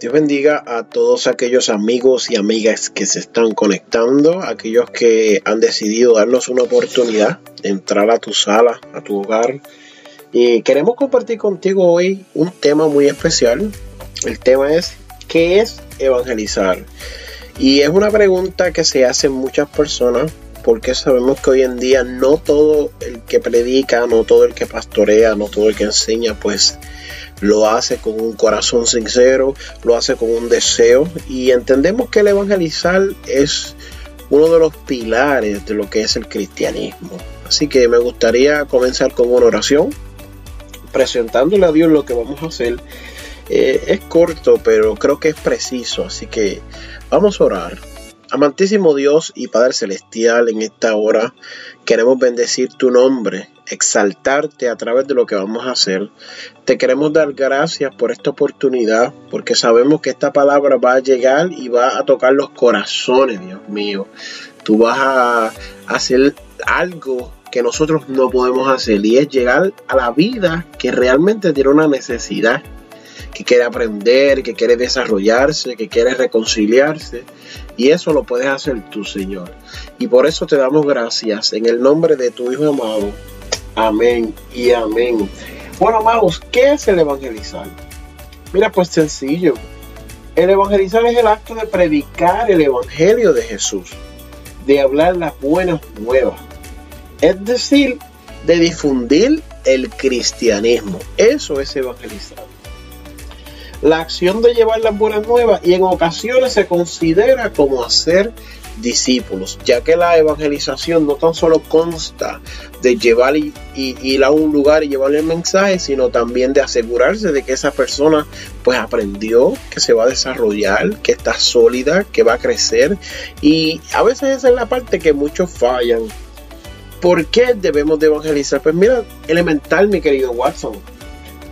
Dios bendiga a todos aquellos amigos y amigas que se están conectando, aquellos que han decidido darnos una oportunidad de entrar a tu sala, a tu hogar. Y queremos compartir contigo hoy un tema muy especial. El tema es ¿qué es evangelizar? Y es una pregunta que se hacen muchas personas porque sabemos que hoy en día no todo el que predica, no todo el que pastorea, no todo el que enseña, pues lo hace con un corazón sincero, lo hace con un deseo y entendemos que el evangelizar es uno de los pilares de lo que es el cristianismo. Así que me gustaría comenzar con una oración, presentándole a Dios lo que vamos a hacer. Eh, es corto, pero creo que es preciso, así que vamos a orar. Amantísimo Dios y Padre Celestial, en esta hora queremos bendecir tu nombre, exaltarte a través de lo que vamos a hacer. Te queremos dar gracias por esta oportunidad, porque sabemos que esta palabra va a llegar y va a tocar los corazones, Dios mío. Tú vas a hacer algo que nosotros no podemos hacer y es llegar a la vida que realmente tiene una necesidad que quiere aprender, que quiere desarrollarse, que quiere reconciliarse. Y eso lo puedes hacer tú, Señor. Y por eso te damos gracias en el nombre de tu Hijo amado. Amén y amén. Bueno, amados, ¿qué es el evangelizar? Mira, pues sencillo. El evangelizar es el acto de predicar el evangelio de Jesús, de hablar las buenas nuevas. Es decir, de difundir el cristianismo. Eso es evangelizar la acción de llevar las buenas nuevas y en ocasiones se considera como hacer discípulos, ya que la evangelización no tan solo consta de llevar y, ir a un lugar y llevarle el mensaje, sino también de asegurarse de que esa persona pues aprendió, que se va a desarrollar, que está sólida, que va a crecer y a veces esa es la parte que muchos fallan. ¿Por qué debemos de evangelizar? Pues mira, elemental mi querido Watson,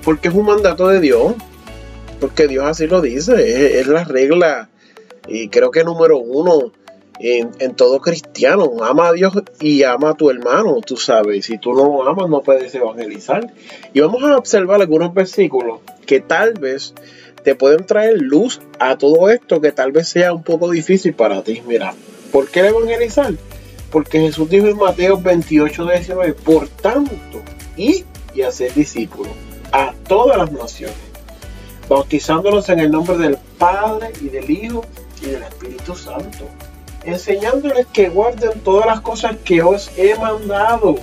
porque es un mandato de Dios porque Dios así lo dice, es, la regla, y creo que número uno en, todo cristiano, ama a Dios y ama a tu hermano, tú sabes, si tú no amas no puedes evangelizar. Y vamos a observar algunos versículos que tal vez te pueden traer luz a todo esto que tal vez sea un poco difícil para ti. Mira, ¿por qué evangelizar? Porque Jesús dijo en Mateo 28, 19, por tanto, y y hacer discípulos a todas las naciones bautizándolos en el nombre del Padre y del Hijo y del Espíritu Santo, enseñándoles que guarden todas las cosas que os he mandado.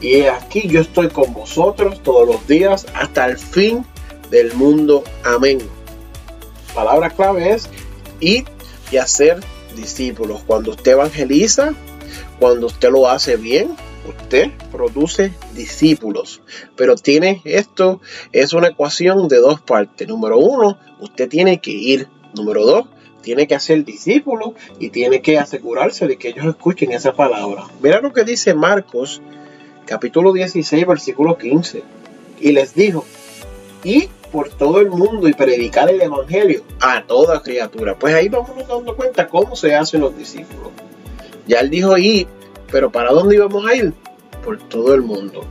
Y aquí yo estoy con vosotros todos los días hasta el fin del mundo. Amén. Palabra clave es ir y hacer discípulos. Cuando usted evangeliza, cuando usted lo hace bien, usted produce discípulos. Pero tiene esto, es una ecuación de dos partes. Número uno, usted tiene que ir. Número dos, tiene que hacer discípulos y tiene que asegurarse de que ellos escuchen esa palabra. Mira lo que dice Marcos, capítulo 16, versículo 15. Y les dijo, y por todo el mundo y predicar el evangelio a toda criatura. Pues ahí vamos dando cuenta cómo se hacen los discípulos. Ya él dijo, y pero ¿para dónde íbamos a ir? Por todo el mundo.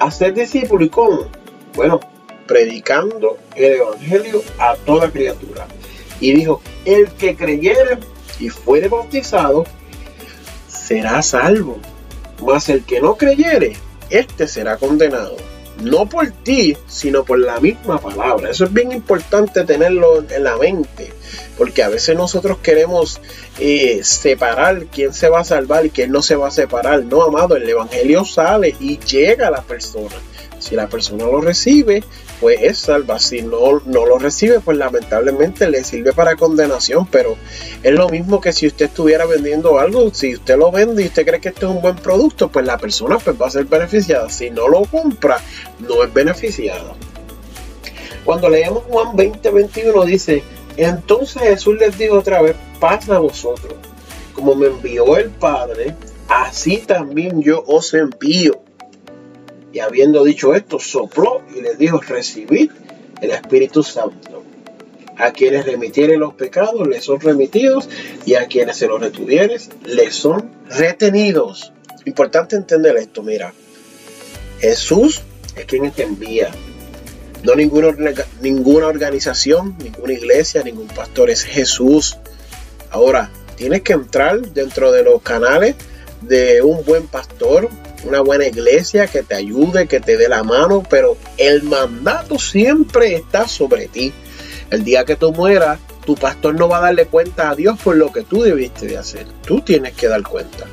Hacer discípulo y cómo? Bueno, predicando el Evangelio a toda criatura. Y dijo, el que creyere y fuere bautizado, será salvo. Mas el que no creyere, este será condenado no por ti, sino por la misma palabra. Eso es bien importante tenerlo en la mente, porque a veces nosotros queremos eh, separar quién se va a salvar y quién no se va a separar. No, amado, el Evangelio sale y llega a la persona. Si la persona lo recibe, es salva. Si no, no lo recibe, pues lamentablemente le sirve para condenación. Pero es lo mismo que si usted estuviera vendiendo algo. Si usted lo vende y usted cree que esto es un buen producto, pues la persona pues va a ser beneficiada. Si no lo compra, no es beneficiada. Cuando leemos Juan 20, 21 dice, entonces Jesús les dijo otra vez, pasa a vosotros. Como me envió el Padre, así también yo os envío. Y habiendo dicho esto, sopló y les dijo, recibid el Espíritu Santo. A quienes remitieren los pecados les son remitidos y a quienes se los retuvieres les son retenidos. Importante entender esto, mira. Jesús es quien te envía. No ninguna, ninguna organización, ninguna iglesia, ningún pastor, es Jesús. Ahora, tienes que entrar dentro de los canales de un buen pastor, una buena iglesia que te ayude, que te dé la mano, pero el mandato siempre está sobre ti. El día que tú mueras, tu pastor no va a darle cuenta a Dios por lo que tú debiste de hacer. Tú tienes que dar cuenta.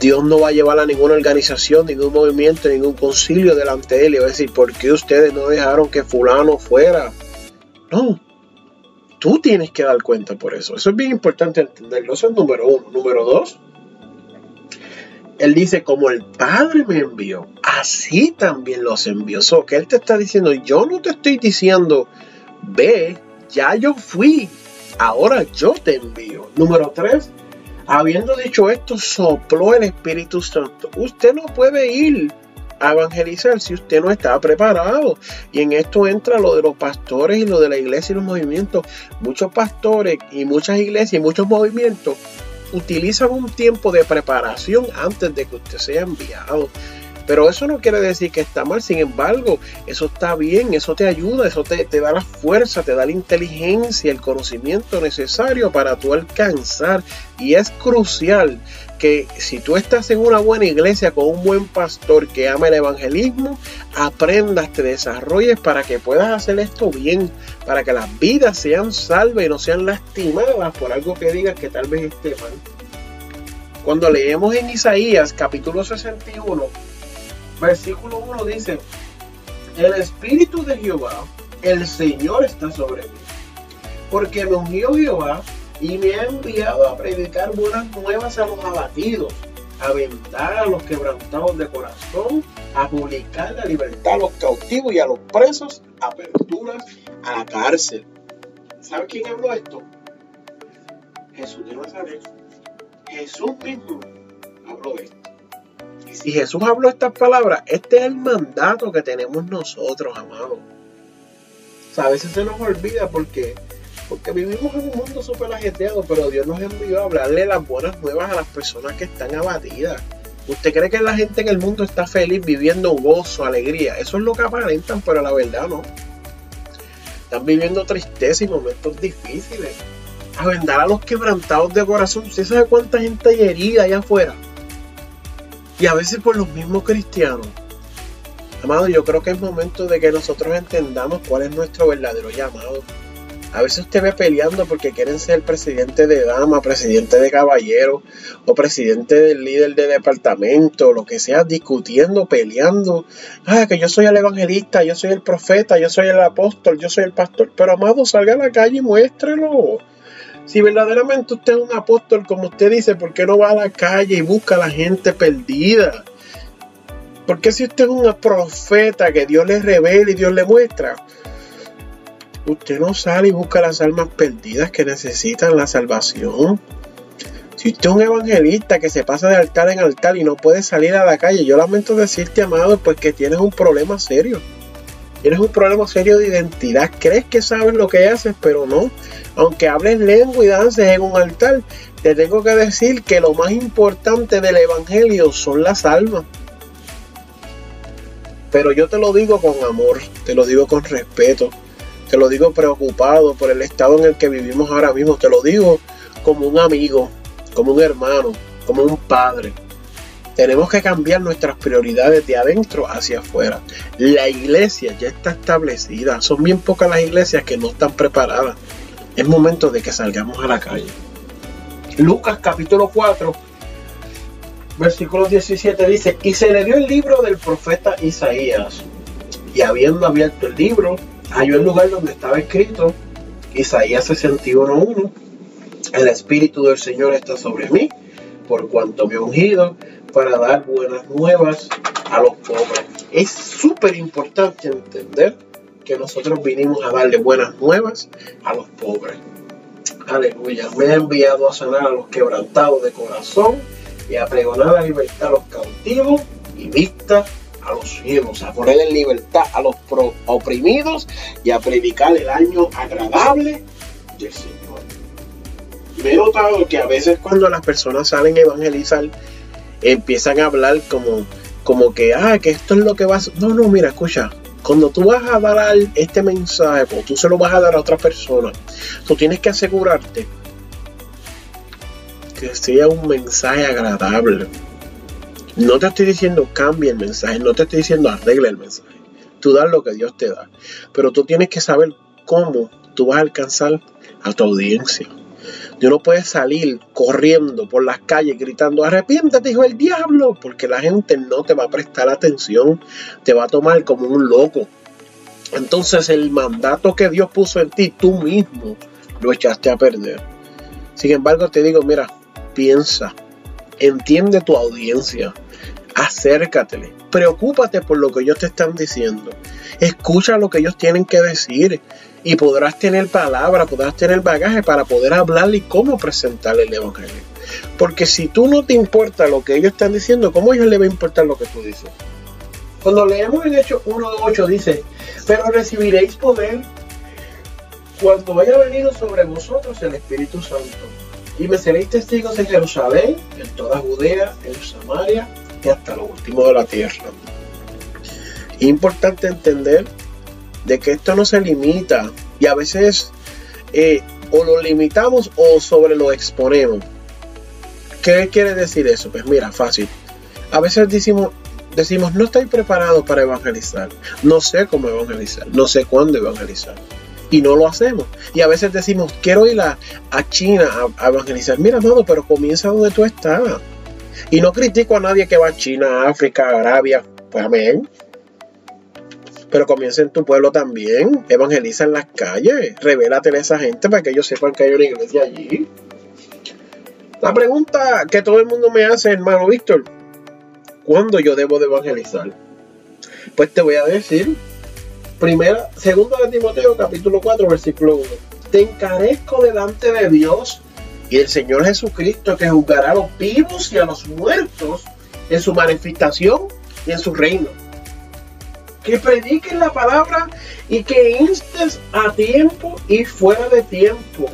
Dios no va a llevar a ninguna organización, ningún movimiento, ningún concilio delante de él y va a decir, ¿por qué ustedes no dejaron que fulano fuera? No, tú tienes que dar cuenta por eso. Eso es bien importante entenderlo. Eso es número uno. Número dos, él dice, como el Padre me envió, así también los envió. So, que Él te está diciendo, yo no te estoy diciendo, ve, ya yo fui, ahora yo te envío. Número tres, habiendo dicho esto, sopló el Espíritu Santo. Usted no puede ir a evangelizar si usted no está preparado. Y en esto entra lo de los pastores y lo de la iglesia y los movimientos. Muchos pastores y muchas iglesias y muchos movimientos utilizan un tiempo de preparación antes de que usted sea enviado. Pero eso no quiere decir que está mal, sin embargo, eso está bien, eso te ayuda, eso te, da la fuerza, te da la inteligencia, el conocimiento necesario para tú alcanzar. Y es crucial que si tú estás en una buena iglesia con un buen pastor que ama el evangelismo, aprendas, te desarrolles para que puedas hacer esto bien, para que las vidas sean salvas y no sean lastimadas por algo que digas que tal vez esté mal. Cuando leemos en Isaías capítulo 61, versículo 1 dice, el Espíritu de Jehová, el Señor está sobre mí, porque me ungió Jehová y me ha enviado a predicar buenas nuevas a los abatidos, a vendar a los quebrantados de corazón, a publicar la libertad a los cautivos y a los presos, aperturas a la cárcel. ¿Sabe quién habló esto? Jesús de Nazaret. Jesús mismo habló esto. Si Jesús habló estas palabras, este es el mandato que tenemos nosotros, amados. a veces se nos olvida porque porque vivimos en un mundo súper ajetreado, pero Dios nos envió a hablarle las buenas nuevas a las personas que están abatidas. ¿Usted cree que la gente en el mundo está feliz viviendo gozo, alegría? Eso es lo que aparentan, pero la verdad no. Están viviendo tristeza y momentos difíciles. A vendar a los quebrantados de corazón. ¿Usted sabe cuánta gente hay herida allá afuera? Y a veces por los mismos cristianos. Amado, yo creo que es momento de que nosotros entendamos cuál es nuestro verdadero llamado. A veces usted ve peleando porque quieren ser presidente de dama, presidente de caballero o presidente del líder de departamento, lo que sea, discutiendo, peleando. Ah, que yo soy el evangelista, yo soy el profeta, yo soy el apóstol, yo soy el pastor. Pero amado, salga a la calle y muéstrelo. Si verdaderamente usted es un apóstol, como usted dice, ¿por qué no va a la calle y busca a la gente perdida? Porque si usted es un profeta que Dios le revela y Dios le muestra, Usted no sale y busca las almas perdidas que necesitan la salvación. Si usted es un evangelista que se pasa de altar en altar y no puede salir a la calle, yo lamento decirte, amado, pues que tienes un problema serio. Tienes un problema serio de identidad. Crees que sabes lo que haces, pero no. Aunque hables lengua y dances en un altar, te tengo que decir que lo más importante del evangelio son las almas. Pero yo te lo digo con amor, te lo digo con respeto. Te lo digo preocupado por el estado en el que vivimos ahora mismo. Te lo digo como un amigo, como un hermano, como un padre. Tenemos que cambiar nuestras prioridades de adentro hacia afuera. La iglesia ya está establecida. Son bien pocas las iglesias que no están preparadas. Es momento de que salgamos a la calle. Lucas capítulo 4, versículo 17 dice, y se le dio el libro del profeta Isaías, y habiendo abierto el libro, halló el lugar donde estaba escrito, Isaías 61.1, el Espíritu del Señor está sobre mí, por cuanto me ungido para dar buenas nuevas a los pobres. Es súper importante entender que nosotros vinimos a darle buenas nuevas a los pobres. Aleluya. Me ha enviado a sanar a los quebrantados de corazón y a pregonar la libertad a los cautivos y vista a los ciegos, a poner en libertad a los oprimidos y a predicar el año agradable del Señor. Me he notado que a veces cuando las personas salen a evangelizar, empiezan a hablar como, como que, ah, que esto es lo que vas. No, no, mira, escucha. Cuando tú vas a dar este mensaje, cuando tú se lo vas a dar a otra persona, tú tienes que asegurarte que sea un mensaje agradable. No te estoy diciendo cambie el mensaje, no te estoy diciendo arregle el mensaje. Tú das lo que Dios te da. Pero tú tienes que saber cómo tú vas a alcanzar a tu audiencia. Tú no puedes salir corriendo por las calles gritando, arrepiéntate, hijo del diablo, porque la gente no te va a prestar atención, te va a tomar como un loco. Entonces el mandato que Dios puso en ti, tú mismo lo echaste a perder. Sin embargo, te digo, mira, piensa, entiende tu audiencia, acércatele, preocúpate por lo que ellos te están diciendo, escucha lo que ellos tienen que decir y podrás tener palabra, podrás tener bagaje para poder hablarle y cómo presentarle el Evangelio. Porque si tú no te importa lo que ellos están diciendo, ¿cómo a ellos les va a importar lo que tú dices? Cuando leemos en Hechos 1.8 dice, pero recibiréis poder cuando haya venido sobre vosotros el Espíritu Santo. Y me seréis testigos en Jerusalén, en toda Judea, en Samaria y hasta lo último de la tierra. Importante entender de que esto no se limita y a veces eh, o lo limitamos o sobre lo exponemos. ¿Qué quiere decir eso? Pues mira, fácil. A veces decimos, decimos, no estoy preparado para evangelizar, no sé cómo evangelizar, no sé cuándo evangelizar. Y no lo hacemos. Y a veces decimos, quiero ir a, China a, evangelizar. Mira, no, pero comienza donde tú estás. Y no critico a nadie que va a China, África, Arabia. Pues amén. Pero comienza en tu pueblo también. Evangeliza en las calles. Revélate a esa gente para que ellos sepan que hay una iglesia allí. La pregunta que todo el mundo me hace, hermano Víctor, ¿cuándo yo debo de evangelizar? Pues te voy a decir, primera, segunda de Timoteo, capítulo 4, versículo 1. Te encarezco delante de Dios y el Señor Jesucristo que juzgará a los vivos y a los muertos en su manifestación y en su reino que prediques la palabra y que instes a tiempo y fuera de tiempo.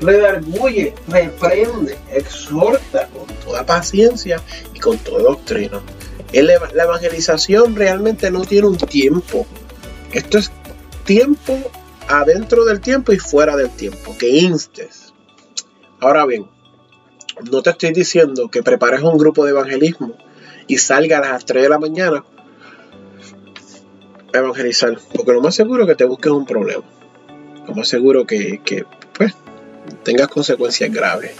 Redarguye, reprende, exhorta con toda paciencia y con toda doctrina. La evangelización realmente no tiene un tiempo. Esto es tiempo adentro del tiempo y fuera del tiempo. Que instes. Ahora bien, no te estoy diciendo que prepares un grupo de evangelismo y salga a las 3 de la mañana evangelizar, porque lo más seguro es que te busques un problema. Lo más seguro que, que pues, tengas consecuencias graves.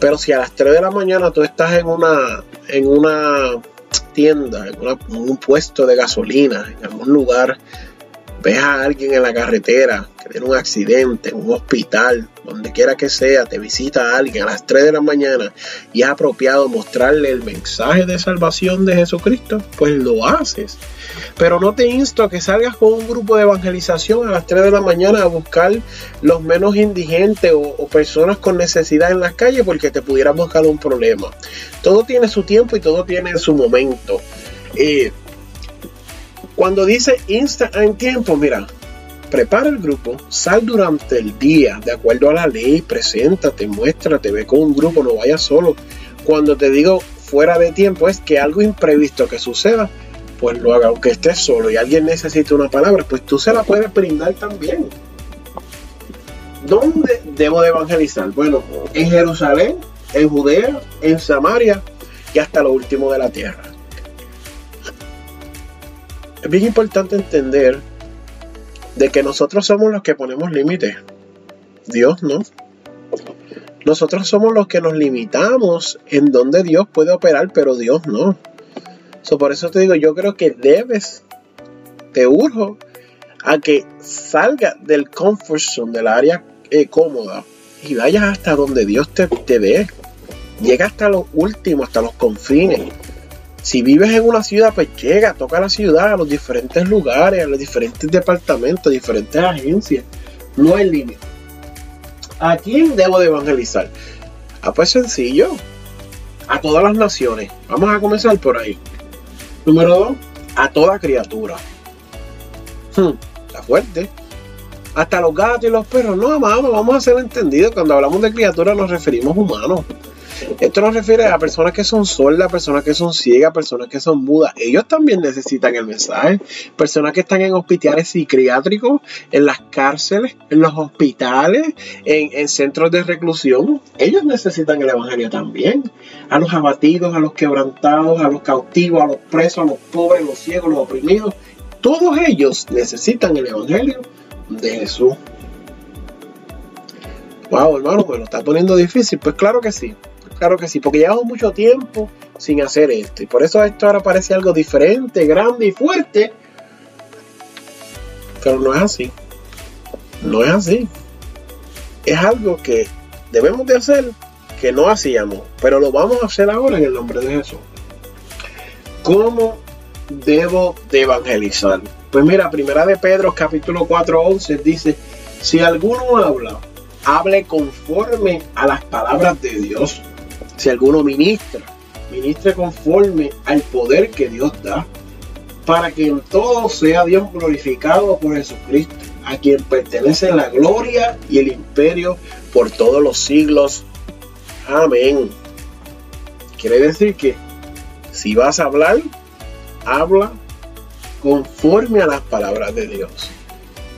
Pero si a las 3 de la mañana tú estás en una, en una tienda, en, en un puesto de gasolina, en algún lugar, ves a alguien en la carretera que tiene un accidente, en un hospital, donde quiera que sea, te visita a alguien a las 3 de la mañana y es apropiado mostrarle el mensaje de salvación de Jesucristo, pues lo haces. Pero no te insto a que salgas con un grupo de evangelización a las 3 de la mañana a buscar los menos indigentes o, personas con necesidad en las calles porque te pudiera buscar un problema. Todo tiene su tiempo y todo tiene su momento. Eh, cuando dice insta en tiempo, mira, prepara el grupo, sal durante el día, de acuerdo a la ley, preséntate, muéstrate, ve con un grupo, no vayas solo. Cuando te digo fuera de tiempo es que algo imprevisto que suceda, pues lo haga, aunque estés solo y alguien necesite una palabra, pues tú se la puedes brindar también. ¿Dónde debo de evangelizar? Bueno, en Jerusalén, en Judea, en Samaria y hasta lo último de la tierra. Es bien importante entender de que nosotros somos los que ponemos límites. Dios no. Nosotros somos los que nos limitamos en donde Dios puede operar, pero Dios no. por eso te digo, yo creo que debes, te urjo a que salga del comfort zone, del área eh, cómoda, y vayas hasta donde Dios te, te ve. Llega hasta lo último, hasta los confines. Si vives en una ciudad, pues llega, toca la ciudad, a los diferentes lugares, a los diferentes departamentos, diferentes agencias. No hay límite. ¿A quién debo de evangelizar? Ah, pues sencillo. A todas las naciones. Vamos a comenzar por ahí. Número dos, a toda criatura. Hmm, está fuerte hasta los gatos y los perros. No, vamos, vamos a ser entendidos. Cuando hablamos de criaturas nos referimos humanos. Esto nos refiere a personas que son sordas, personas que son ciegas, personas que son mudas. Ellos también necesitan el mensaje. Personas que están en hospitales psiquiátricos, en las cárceles, en los hospitales, en, en centros de reclusión. Ellos necesitan el Evangelio también. A los abatidos, a los quebrantados, a los cautivos, a los presos, a los pobres, los ciegos, los oprimidos. Todos ellos necesitan el Evangelio de Jesús. Wow, hermano, me lo está poniendo difícil. Pues claro que sí, claro que sí, porque llevamos mucho tiempo sin hacer esto. Y por eso esto ahora parece algo diferente, grande y fuerte. Pero no es así. No es así. Es algo que debemos de hacer que no hacíamos, pero lo vamos a hacer ahora en el nombre de Jesús. ¿Cómo debo de evangelizar? Pues mira, primera de Pedro capítulo 4, 11 dice, si alguno habla, hable conforme a las palabras de Dios. Si alguno ministra, ministre conforme al poder que Dios da, para que en todo sea Dios glorificado por Jesucristo, a quien pertenece la gloria y el imperio por todos los siglos. Amén. Quiere decir que si vas a hablar, habla conforme a las palabras de Dios.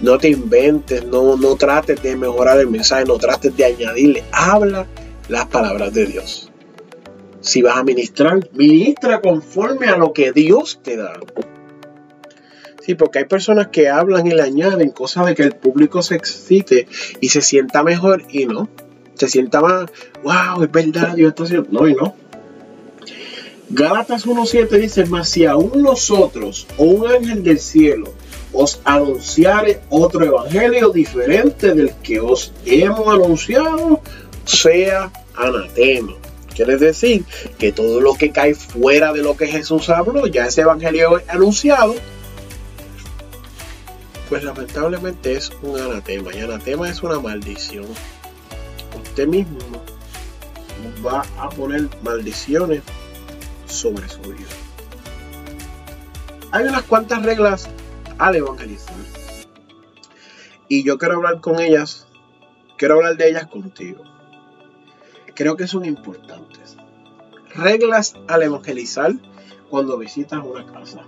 No te inventes, no, no trates de mejorar el mensaje, no trates de añadirle. Habla las palabras de Dios. Si vas a ministrar, ministra conforme a lo que Dios te da. Sí, porque hay personas que hablan y le añaden cosas de que el público se excite y se sienta mejor y no. Se sienta más, wow, es verdad, Dios está haciendo. No, y no. Gálatas 1.7 dice, mas si aún nosotros o un ángel del cielo os anunciare otro evangelio diferente del que os hemos anunciado, sea anatema. Quiere decir que todo lo que cae fuera de lo que Jesús habló, ya ese evangelio anunciado, pues lamentablemente es un anatema. Y anatema es una maldición. Usted mismo va a poner maldiciones sobre su vida. Hay unas cuantas reglas al evangelizar. Y yo quiero hablar con ellas, quiero hablar de ellas contigo. Creo que son importantes. Reglas al evangelizar cuando visitas una casa.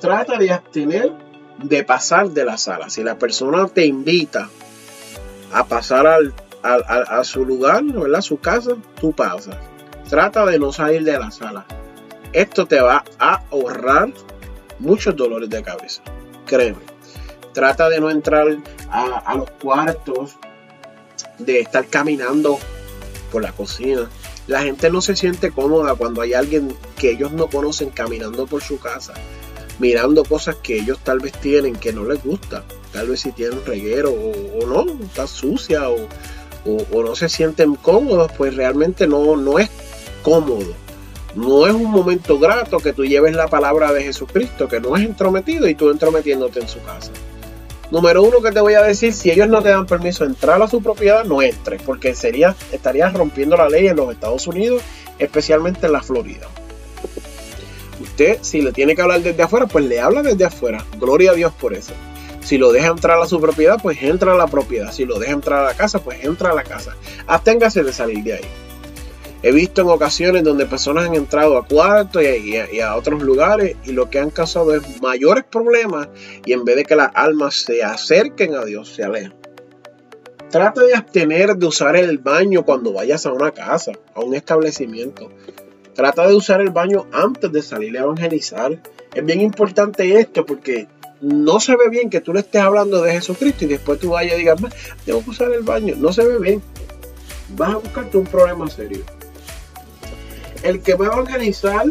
Trata de abstener de pasar de la sala. Si la persona te invita a pasar al, a su lugar, ¿verdad? A su casa, tú pasas. Trata de no salir de la sala. Esto te va a ahorrar muchos dolores de cabeza. Créeme. Trata de no entrar a, los cuartos, de estar caminando por la cocina. La gente no se siente cómoda cuando hay alguien que ellos no conocen caminando por su casa, mirando cosas que ellos tal vez tienen que no les gusta. Tal vez si tienen reguero o, no, está sucia o, o, no se sienten cómodos, pues realmente no, no es cómodo. No es un momento grato que tú lleves la palabra de Jesucristo, que no es entrometido y tú entrometiéndote en su casa. Número uno que te voy a decir, si ellos no te dan permiso de entrar a su propiedad, no entres, porque sería, estarías rompiendo la ley en los Estados Unidos, especialmente en la Florida. Usted, si le tiene que hablar desde afuera, pues le habla desde afuera. Gloria a Dios por eso. Si lo deja entrar a su propiedad, pues entra a la propiedad. Si lo deja entrar a la casa, pues entra a la casa. Absténgase de salir de ahí. He visto en ocasiones donde personas han entrado a cuartos y, a, otros lugares y lo que han causado es mayores problemas y en vez de que las almas se acerquen a Dios, se alejan. Trata de abstener de usar el baño cuando vayas a una casa, a un establecimiento. Trata de usar el baño antes de salir a evangelizar. Es bien importante esto porque no se ve bien que tú le estés hablando de Jesucristo y después tú vayas y digas, tengo que usar el baño. No se ve bien. vas a buscarte un problema serio. El que va a evangelizar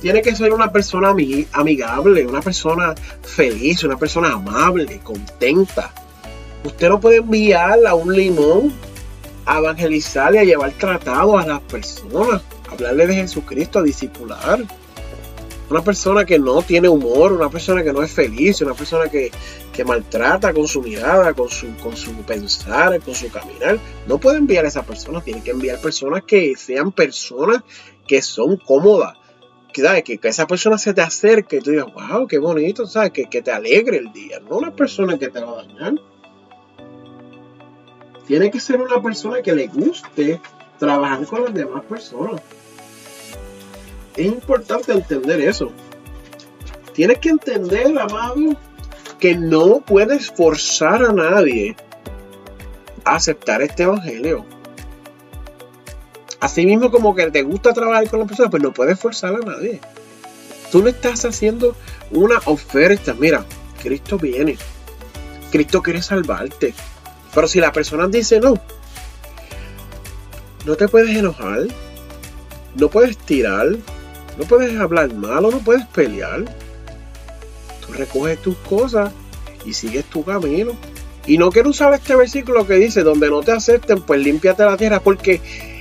tiene que ser una persona amigable, una persona feliz, una persona amable, contenta. Usted no puede enviar a un limón a evangelizar y a llevar tratado a las personas, hablarle de Jesucristo, a discipular. Una persona que no tiene humor, una persona que no es feliz, una persona que, maltrata con su mirada, con su, con su pensar, con su caminar. No puede enviar a esa persona, tiene que enviar personas que sean personas que son cómodas. Que, que, que esa persona se te acerque y tú digas, wow, qué bonito, ¿sabes? Que, que te alegre el día, no una persona que te va a dañar. Tiene que ser una persona que le guste trabajar con las demás personas. Es importante entender eso. Tienes que entender, amado, que no puedes forzar a nadie a aceptar este evangelio. Así mismo como que te gusta trabajar con las personas, pues no puedes forzar a nadie. Tú le estás haciendo una oferta. Mira, Cristo viene. Cristo quiere salvarte. Pero si la persona dice no, no te puedes enojar, no puedes tirar, no puedes hablar malo, no puedes pelear. Tú recoges tus cosas y sigues tu camino. Y no quiero usar este versículo que dice, donde no te acepten, pues límpiate la tierra, porque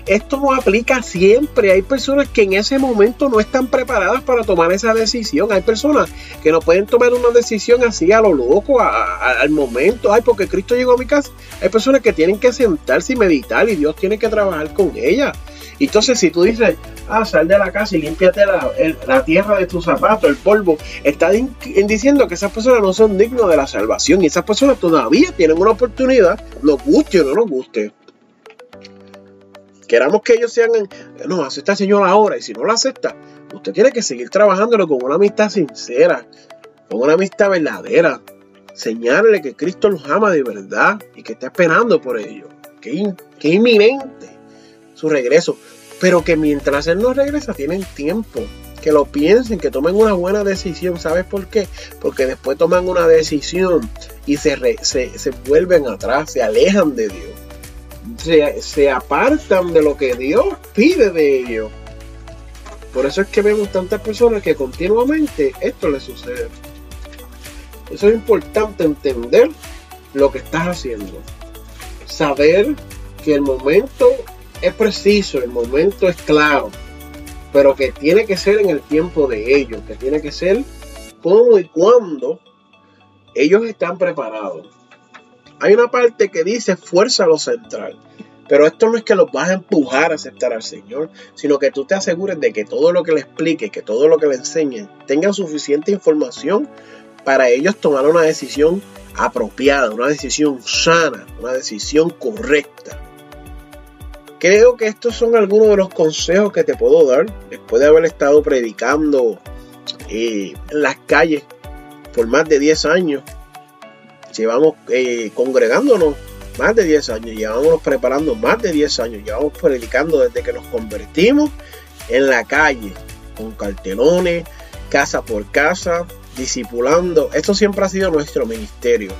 esto no aplica siempre. Hay personas que en ese momento no están preparadas para tomar esa decisión. Hay personas que no pueden tomar una decisión así a lo loco, al momento. Ay, porque Cristo llegó a mi casa. Hay personas que tienen que sentarse y meditar y Dios tiene que trabajar con ellas. Entonces, si tú dices, ah, sal de la casa y límpiate la, tierra de tus zapatos, el polvo, está diciendo que esas personas no son dignas de la salvación y esas personas todavía tienen una oportunidad, nos guste o no nos guste. Queramos que ellos sean, no, acepta Señor ahora y si no lo acepta, usted tiene que seguir trabajándolo con una amistad sincera, con una amistad verdadera. Señale que Cristo los ama de verdad y que está esperando por ellos, es inminente su regreso. Pero que mientras Él no regresa, tienen tiempo. Que lo piensen, que tomen una buena decisión. ¿Sabes por qué? Porque después toman una decisión y se, vuelven atrás, se alejan de Dios. Se, se apartan de lo que Dios pide de ellos. Por eso es que vemos tantas personas que continuamente esto les sucede. Eso es importante entender lo que estás haciendo. Saber que el momento es preciso, el momento es claro, pero que tiene que ser en el tiempo de ellos, que tiene que ser cómo y cuándo ellos están preparados. Hay una parte que dice fuerza lo central, pero esto no es que los vas a empujar a aceptar al Señor, sino que tú te asegures de que todo lo que le explique, que todo lo que le enseñe, tengan suficiente información para ellos tomar una decisión apropiada, una decisión sana, una decisión correcta. Creo que estos son algunos de los consejos que te puedo dar después de haber estado predicando eh, en las calles por más de 10 años. Llevamos eh, congregándonos más de 10 años, llevamos preparando más de 10 años, llevamos predicando desde que nos convertimos en la calle, con cartelones, casa por casa, discipulando. Esto siempre ha sido nuestro ministerio.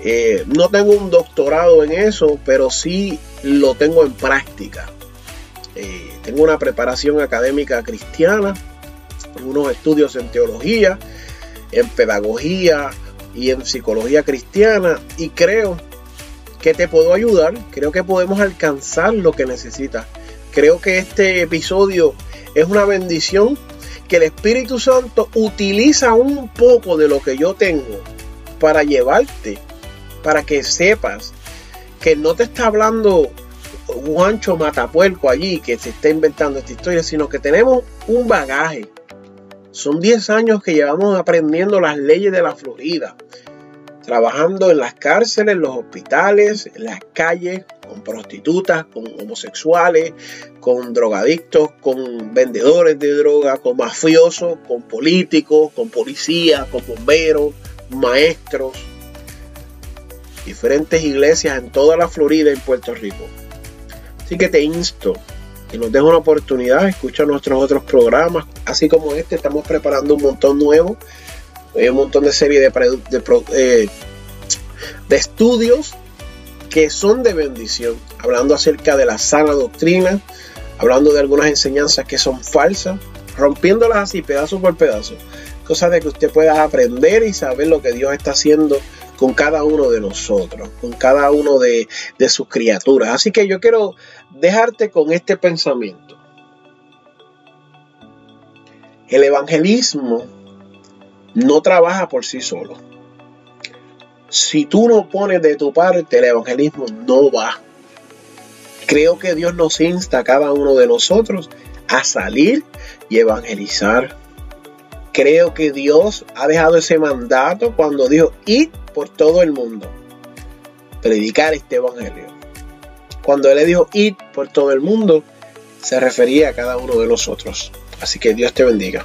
Eh, no tengo un doctorado en eso, pero sí lo tengo en práctica. Eh, tengo una preparación académica cristiana, unos estudios en teología, en pedagogía y en psicología cristiana y creo que te puedo ayudar, creo que podemos alcanzar lo que necesitas. Creo que este episodio es una bendición que el Espíritu Santo utiliza un poco de lo que yo tengo para llevarte, para que sepas que no te está hablando Juancho Matapuerco allí que se está inventando esta historia, sino que tenemos un bagaje. Son 10 años que llevamos aprendiendo las leyes de la Florida, trabajando en las cárceles, en los hospitales, en las calles, con prostitutas, con homosexuales, con drogadictos, con vendedores de droga, con mafiosos, con políticos, con policías, con bomberos, maestros, diferentes iglesias en toda la Florida y en Puerto Rico. Así que te insto que nos des una oportunidad, escucha nuestros otros programas, así como este, estamos preparando un montón nuevo, hay un montón de series eh, de estudios que son de bendición hablando acerca de la sana doctrina, hablando de algunas enseñanzas que son falsas, rompiéndolas así pedazo por pedazo. Cosa de que usted pueda aprender y saber lo que Dios está haciendo con cada uno de nosotros, con cada uno de, sus criaturas. Así que yo quiero dejarte con este pensamiento. El evangelismo no trabaja por sí solo. Si tú no pones de tu parte, el evangelismo no va. Creo que Dios nos insta a cada uno de nosotros a salir y evangelizar. Creo que Dios ha dejado ese mandato cuando dijo, id por todo el mundo, predicar este evangelio. Cuando Él le dijo, id por todo el mundo, se refería a cada uno de nosotros. Así que Dios te bendiga.